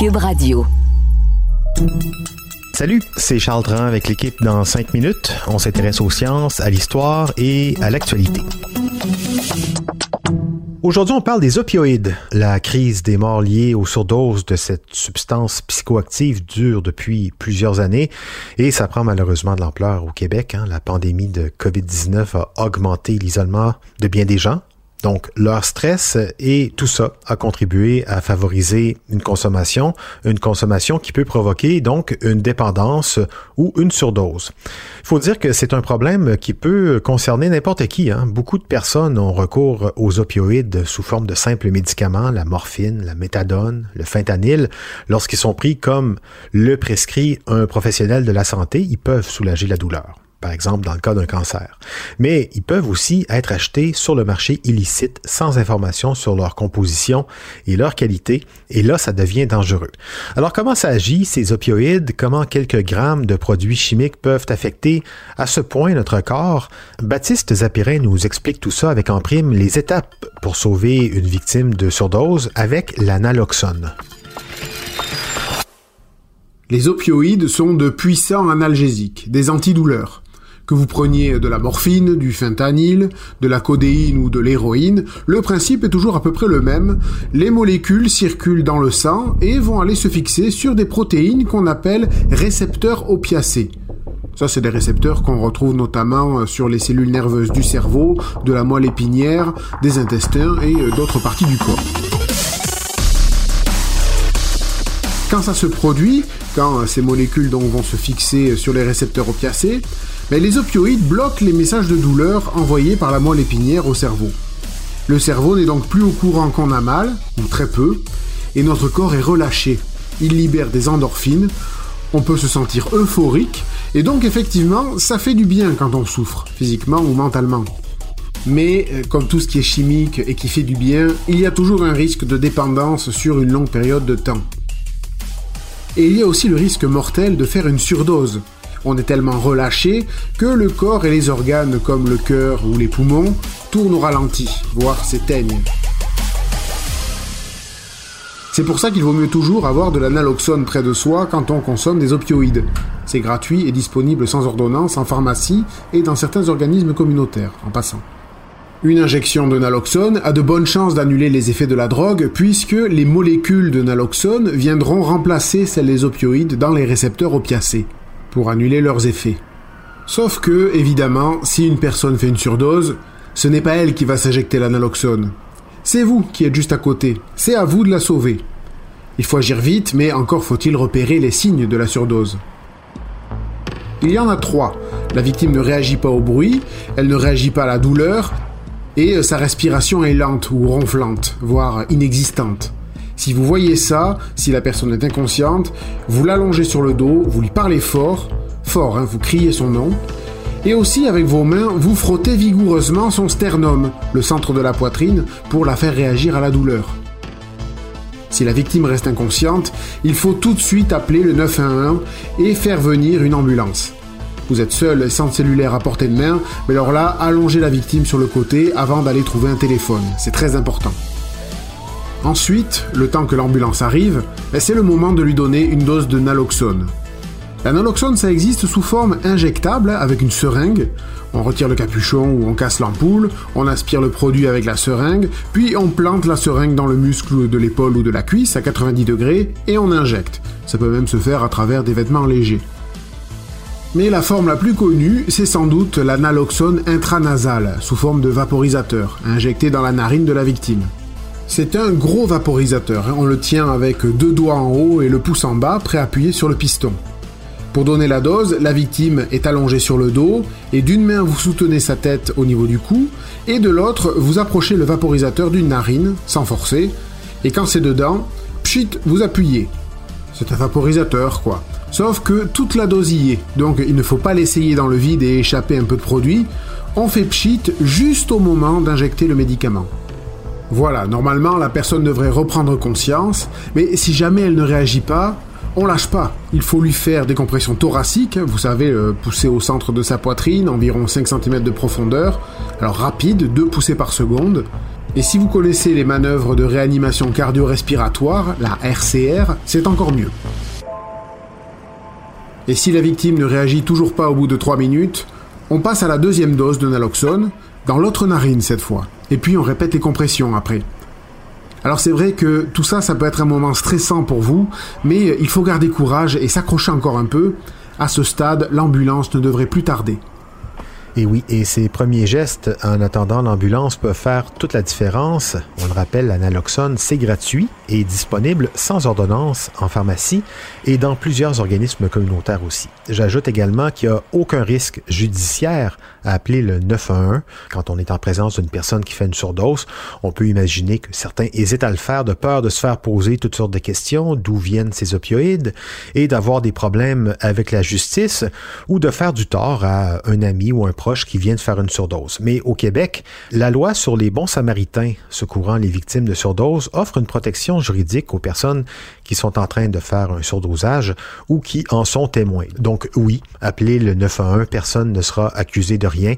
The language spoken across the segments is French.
Cube Radio. Salut, c'est Charles Tran avec l'équipe dans 5 minutes. On s'intéresse aux sciences, à l'histoire et à l'actualité. Aujourd'hui, on parle des opioïdes. La crise des morts liées aux surdoses de cette substance psychoactive dure depuis plusieurs années et ça prend malheureusement de l'ampleur au Québec. Hein. La pandémie de COVID-19 a augmenté l'isolement de bien des gens, donc, leur stress et tout ça a contribué à favoriser une consommation, une consommation qui peut provoquer donc une dépendance ou une surdose. Il faut dire que c'est un problème qui peut concerner n'importe qui. Hein. Beaucoup de personnes ont recours aux opioïdes sous forme de simples médicaments, la morphine, la méthadone, le fentanyl. Lorsqu'ils sont pris comme le prescrit un professionnel de la santé, ils peuvent soulager la douleur par exemple dans le cas d'un cancer. Mais ils peuvent aussi être achetés sur le marché illicite sans information sur leur composition et leur qualité, et là, ça devient dangereux. Alors, comment ça agit, ces opioïdes? Comment quelques grammes de produits chimiques peuvent affecter à ce point notre corps? Baptiste Zapirin nous explique tout ça avec en prime les étapes pour sauver une victime de surdose avec l'analoxone. Les opioïdes sont de puissants analgésiques, des antidouleurs. Que vous preniez de la morphine, du fentanyl, de la codéine ou de l'héroïne, le principe est toujours à peu près le même. Les molécules circulent dans le sang et vont aller se fixer sur des protéines qu'on appelle récepteurs opiacés. Ça, c'est des récepteurs qu'on retrouve notamment sur les cellules nerveuses du cerveau, de la moelle épinière, des intestins et d'autres parties du corps. Quand ça se produit, quand ces molécules vont se fixer sur les récepteurs opiacés, mais les opioïdes bloquent les messages de douleur envoyés par la moelle épinière au cerveau. Le cerveau n'est donc plus au courant qu'on a mal, ou très peu, et notre corps est relâché. Il libère des endorphines, on peut se sentir euphorique, et donc effectivement, ça fait du bien quand on souffre, physiquement ou mentalement. Mais, euh, comme tout ce qui est chimique et qui fait du bien, il y a toujours un risque de dépendance sur une longue période de temps. Et il y a aussi le risque mortel de faire une surdose, on est tellement relâché que le corps et les organes comme le cœur ou les poumons tournent au ralenti, voire s'éteignent. C'est pour ça qu'il vaut mieux toujours avoir de la naloxone près de soi quand on consomme des opioïdes. C'est gratuit et disponible sans ordonnance en pharmacie et dans certains organismes communautaires, en passant. Une injection de naloxone a de bonnes chances d'annuler les effets de la drogue puisque les molécules de naloxone viendront remplacer celles des opioïdes dans les récepteurs opiacés pour annuler leurs effets. Sauf que, évidemment, si une personne fait une surdose, ce n'est pas elle qui va s'injecter l'analoxone. C'est vous qui êtes juste à côté. C'est à vous de la sauver. Il faut agir vite, mais encore faut-il repérer les signes de la surdose. Il y en a trois. La victime ne réagit pas au bruit, elle ne réagit pas à la douleur, et sa respiration est lente ou ronflante, voire inexistante. Si vous voyez ça, si la personne est inconsciente, vous l'allongez sur le dos, vous lui parlez fort, fort, hein, vous criez son nom, et aussi avec vos mains, vous frottez vigoureusement son sternum, le centre de la poitrine, pour la faire réagir à la douleur. Si la victime reste inconsciente, il faut tout de suite appeler le 911 et faire venir une ambulance. Vous êtes seul et sans cellulaire à portée de main, mais alors là, allongez la victime sur le côté avant d'aller trouver un téléphone. C'est très important. Ensuite, le temps que l'ambulance arrive, ben, c'est le moment de lui donner une dose de naloxone. La naloxone, ça existe sous forme injectable avec une seringue. On retire le capuchon ou on casse l'ampoule, on aspire le produit avec la seringue, puis on plante la seringue dans le muscle de l'épaule ou de la cuisse à 90 degrés et on injecte. Ça peut même se faire à travers des vêtements légers. Mais la forme la plus connue, c'est sans doute la naloxone intranasale, sous forme de vaporisateur, injecté dans la narine de la victime. C'est un gros vaporisateur, hein. on le tient avec deux doigts en haut et le pouce en bas, préappuyé sur le piston. Pour donner la dose, la victime est allongée sur le dos et d'une main vous soutenez sa tête au niveau du cou et de l'autre vous approchez le vaporisateur d'une narine sans forcer et quand c'est dedans, pchit, vous appuyez. C'est un vaporisateur, quoi. Sauf que toute la dose donc il ne faut pas l'essayer dans le vide et échapper un peu de produit. On fait pchit juste au moment d'injecter le médicament. Voilà, normalement la personne devrait reprendre conscience, mais si jamais elle ne réagit pas, on lâche pas. Il faut lui faire des compressions thoraciques, vous savez, euh, pousser au centre de sa poitrine, environ 5 cm de profondeur. Alors rapide, 2 poussées par seconde. Et si vous connaissez les manœuvres de réanimation cardio-respiratoire, la RCR, c'est encore mieux. Et si la victime ne réagit toujours pas au bout de 3 minutes, on passe à la deuxième dose de naloxone, dans l'autre narine cette fois. Et puis on répète les compressions après. Alors c'est vrai que tout ça, ça peut être un moment stressant pour vous, mais il faut garder courage et s'accrocher encore un peu. À ce stade, l'ambulance ne devrait plus tarder. Et oui, et ces premiers gestes en attendant l'ambulance peuvent faire toute la différence. On le rappelle, l'analoxone, c'est gratuit et disponible sans ordonnance en pharmacie et dans plusieurs organismes communautaires aussi. J'ajoute également qu'il n'y a aucun risque judiciaire à appeler le 911 quand on est en présence d'une personne qui fait une surdose. On peut imaginer que certains hésitent à le faire de peur de se faire poser toutes sortes de questions, d'où viennent ces opioïdes et d'avoir des problèmes avec la justice ou de faire du tort à un ami ou un proche qui vient de faire une surdose. Mais au Québec, la loi sur les bons samaritains secourant les victimes de surdose offre une protection juridique aux personnes qui sont en train de faire un surdosage ou qui en sont témoins. Donc oui, appelez le 911, personne ne sera accusé de rien.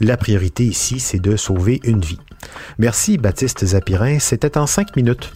La priorité ici, c'est de sauver une vie. Merci Baptiste Zapirin, c'était en cinq minutes.